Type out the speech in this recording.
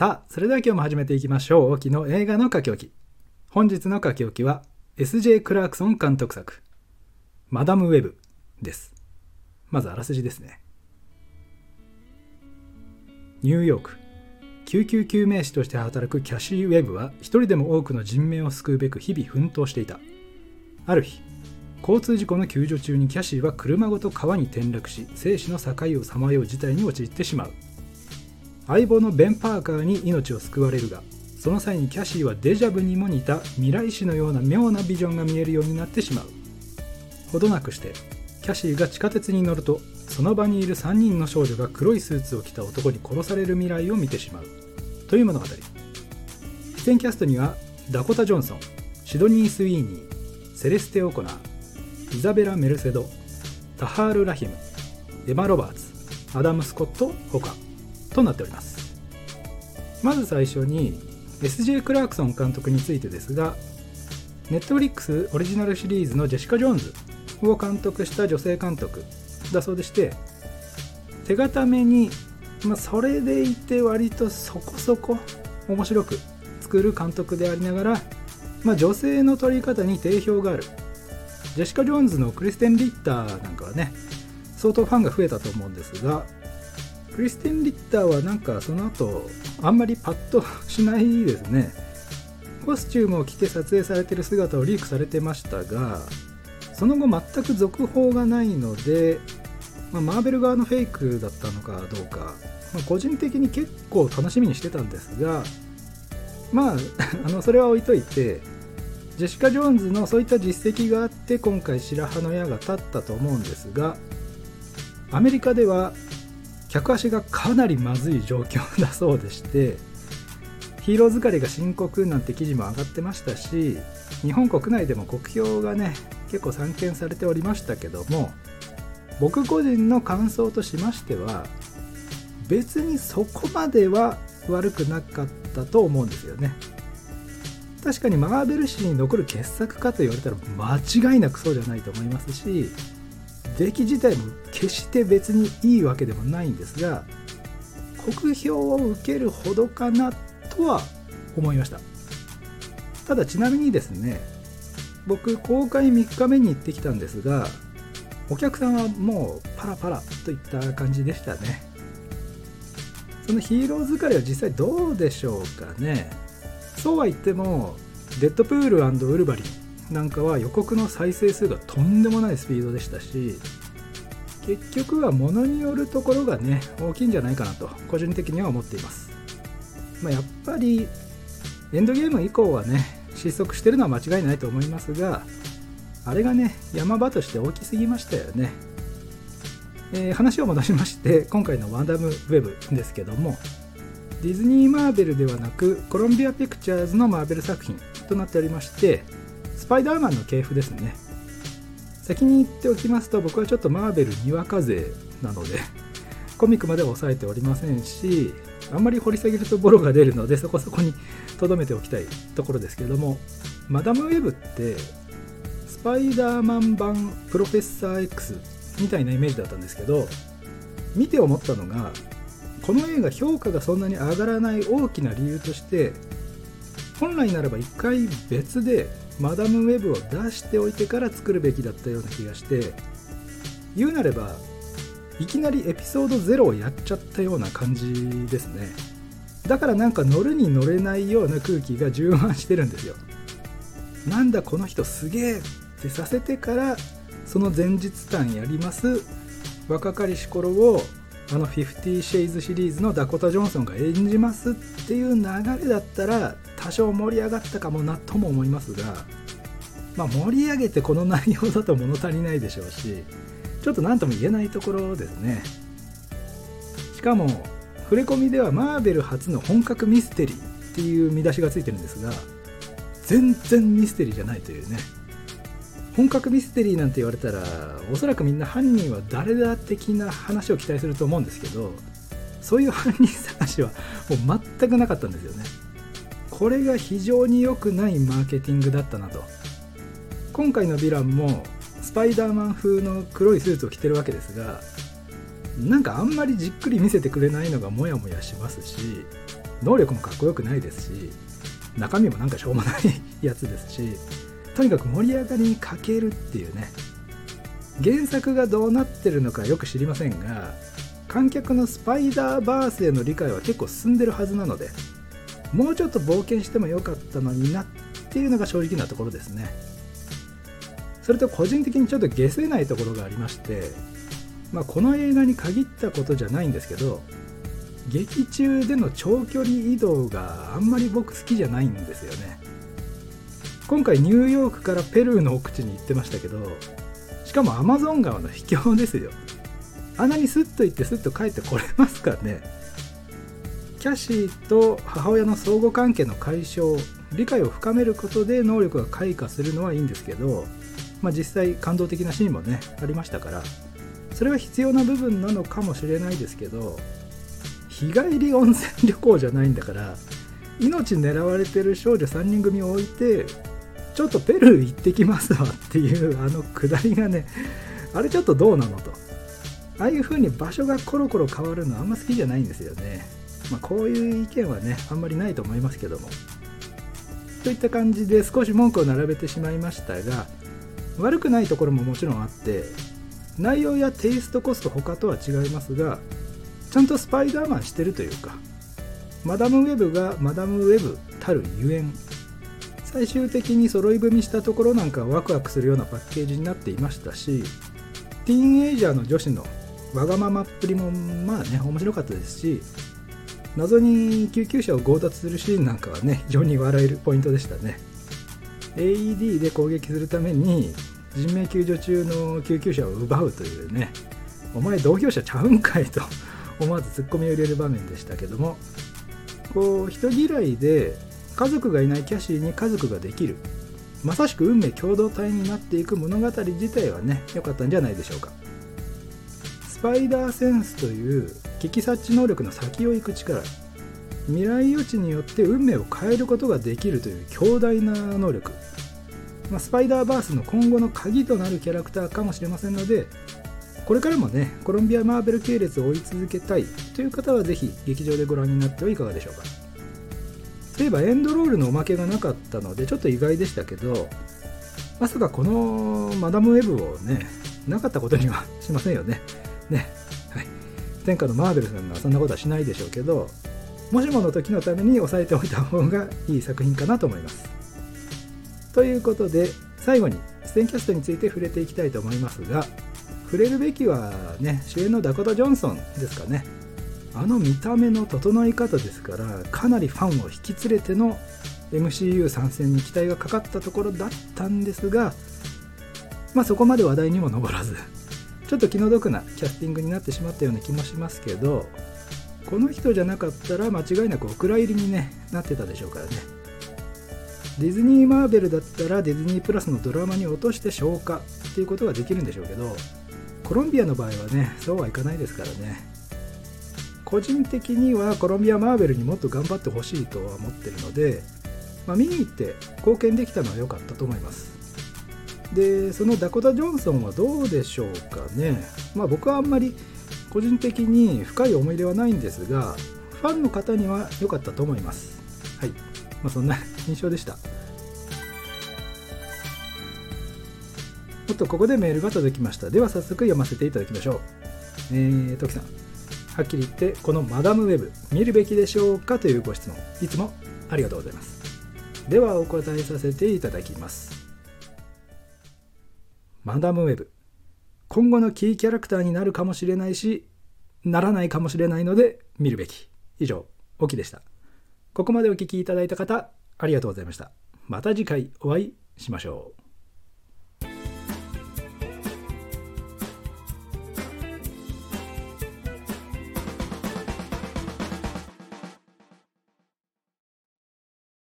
さあ、それでは今日も始めていきましょう。沖の映画の書き置き。本日の書き置きは、S.J. クラークソン監督作、マダム・ウェブです。まずあらすじですね。ニューヨーク。救急救命士として働くキャシー・ウェブは一人でも多くの人命を救うべく日々奮闘していた。ある日、交通事故の救助中にキャシーは車ごと川に転落し生死の境をさまよう事態に陥ってしまう相棒のベン・パーカーに命を救われるがその際にキャシーはデジャブにも似た未来史のような妙なビジョンが見えるようになってしまう。ほどなくしてキャシーが地下鉄に乗るとその場にいる3人の少女が黒いスーツを着た男に殺される未来を見てしまう。という物語。出演キャストにはダコタ・ジョンソンシドニー・スウィーニーセレステ・オコナーイザベラ・メルセドタハール・ラヒムエマ・ロバーツアダム・スコット他となっております。まず最初に SJ クラークソン監督についてですが Netflix オリジナルシリーズのジェシカ・ジョーンズを監督した女性監督だそうでして手堅めに、まあ、それでいて割とそこそこ面白く作る監督でありながら、まあ、女性の撮り方に定評がある。ジェシカ・ジョーンズのクリステン・リッターなんかはね相当ファンが増えたと思うんですがクリステン・リッターはなんかその後あんまりパッとしないですね。コスチュームを着て撮影されてる姿をリークされてましたがその後全く続報がないので、まあ、マーベル側のフェイクだったのかどうか、まあ、個人的に結構楽しみにしてたんですがまあ あのそれは置いといてジェシカ・ジョーンズのそういった実績があって今回白羽の矢が立ったと思うんですがアメリカでは客足がかなりまずい状況だそうでしてヒーロー疲れが深刻なんて記事も上がってましたし日本国内でも酷評がね結構散見されておりましたけども僕個人の感想としましては別にそこまでは悪くなかったと思うんですよね。確かにマーベル史に残る傑作かと言われたら間違いなくそうじゃないと思いますし出来自体も決して別にいいわけでもないんですが酷評を受けるほどかなとは思いました。ただちなみにですね僕公開3日目に行ってきたんですがお客さんはもうパラパラといった感じでしたね。そのヒーロー疲れは実際どうでしょうかね。そうは言ってもデッドプールウルバリン。なんかは予告の再生数がとんでもないスピードでしたし結局はものによるところがね大きいんじゃないかなと個人的には思っています、まあ、やっぱりエンドゲーム以降はね失速してるのは間違いないと思いますがあれがね山場として大きすぎましたよね、えー、話を戻しまして今回のワンダムウェブですけどもディズニーマーベルではなくコロンビアピクチャーズのマーベル作品となっておりましてスパイダーマンの系譜ですね。先に言っておきますと僕はちょっとマーベルにわか勢なのでコミックまでは抑えておりませんしあんまり掘り下げるとボロが出るのでそこそこに留めておきたいところですけれどもマダムウェブってスパイダーマン版プロフェッサー X みたいなイメージだったんですけど見て思ったのがこの映画評価がそんなに上がらない大きな理由として本来ならば一回別でマダムウェブを出しておいてから作るべきだったような気がして言うなればいきなりエピソード0をやっちゃったような感じですね。だからなんか乗るに乗れないような空気が充満してるんですよ。なんだこの人すげえってさせてからその前日譚やります若かりし頃をあの50シェイズシリーズのダコタ・ジョンソンが演じますっていう流れだったら多少盛り上がったかもなとも思いますが、まあ、盛り上げてこの内容だと物足りないでしょうしちょっと何とも言えないところですね。しかも触れ込みではマーベル初の本格ミステリーっていう見出しがついてるんですが全然ミステリーじゃないというね。本格ミステリーなんて言われたらおそらくみんな犯人は誰だ的な話を期待すると思うんですけどそういう犯人探しはもう全くなかったんですよね。これが非常に良くないマーケティングだったなと。今回のヴィランもスパイダーマン風の黒いスーツを着てるわけですがなんかあんまりじっくり見せてくれないのがモヤモヤしますし能力もかっこよくないですし中身もなんかしょうもないやつですしとにかく盛り上がりに欠けるっていうね。原作がどうなってるのかよく知りませんが観客のスパイダーバースへの理解は結構進んでるはずなのでもうちょっと冒険してもよかったのになっていうのが正直なところですね。それと個人的にちょっと消せないところがありまして、まあ、この映画に限ったことじゃないんですけど劇中での長距離移動があんまり僕好きじゃないんですよね。今回ニューヨークからペルーの奥地に行ってましたけどしかもアマゾン川の秘境ですよ。あんなにスッと行ってスッと帰ってこれますかね。キャシーと母親の相互関係の解消理解を深めることで能力が開花するのはいいんですけど、まあ、実際感動的なシーンもねありましたからそれは必要な部分なのかもしれないですけど日帰り温泉旅行じゃないんだから命狙われてる少女3人組を置いてちょっとペルー行ってきますわっていうあのくだりがねあれちょっとどうなのと。ああいう風に場所がコロコロ変わるのあんま好きじゃないんですよね。まあ、こういう意見はねあんまりないと思いますけども。といった感じで少し文句を並べてしまいましたが悪くないところももちろんあって内容やテイストコスト他とは違いますがちゃんとスパイダーマンしてるというかマダムウェブがマダムウェブたるゆえん最終的に揃い踏みしたところなんかワクワクするようなパッケージになっていましたしティーンエイジャーの女子のわがままっぷりもまあね面白かったですし謎に救急車を強奪するシーンなんかはね非常に笑えるポイントでしたね。AED で攻撃するために人命救助中の救急車を奪うというねお前同業者ちゃうんかいと思わずツッコミを入れる場面でしたけどもこう人嫌いで家族がいないキャシーに家族ができるまさしく運命共同体になっていく物語自体はね良かったんじゃないでしょうか。スパイダーセンスという危機察知能力の先を行く力。未来予知によって運命を変えることができるという強大な能力、まあ、スパイダーバースの今後の鍵となるキャラクターかもしれませんのでこれからもねコロンビア・マーベル系列を追い続けたいという方はぜひ劇場でご覧になってはいかがでしょうか。そういえばエンドロールのおまけがなかったのでちょっと意外でしたけどまさかこのマダムウェブをねなかったことにはしませんよね。ね。はい前回のマーベルさんがそんなことはしないでしょうけどもしもの時のために押さえておいた方がいい作品かなと思います。ということで最後にステンキャストについて触れていきたいと思いますが触れるべきはね主演のダコタ・ジョンソンですかね。あの見た目の整い方ですからかなりファンを引き連れての MCU 参戦に期待がかかったところだったんですがまあそこまで話題にも上らず。ちょっと気の毒なキャスティングになってしまったような気もしますけどこの人じゃなかったら間違いなくお蔵入りに、ね、なってたでしょうからね。ディズニーマーベルだったらディズニープラスのドラマに落として消化っていうことができるんでしょうけどコロンビアの場合はねそうはいかないですからね。個人的にはコロンビアマーベルにもっと頑張ってほしいとは思ってるので、まあ、見に行って貢献できたのは良かったと思います。でそのダコタ・ジョンソンはどうでしょうかね。まあ僕はあんまり個人的に深い思い入れはないんですがファンの方には良かったと思います。はい、まあ、そんな印象でした。おっとここでメールが届きました。では早速読ませていただきましょう。えー、トキさん。はっきり言ってこのマダムウェブ見るべきでしょうか？というご質問。いつもありがとうございます。ではお答えさせていただきます。マダムウェブ。今後のキーキャラクターになるかもしれないしならないかもしれないので見るべき。以上オキでした。ここまでお聴きいただいた方ありがとうございました。また次回お会いしましょう。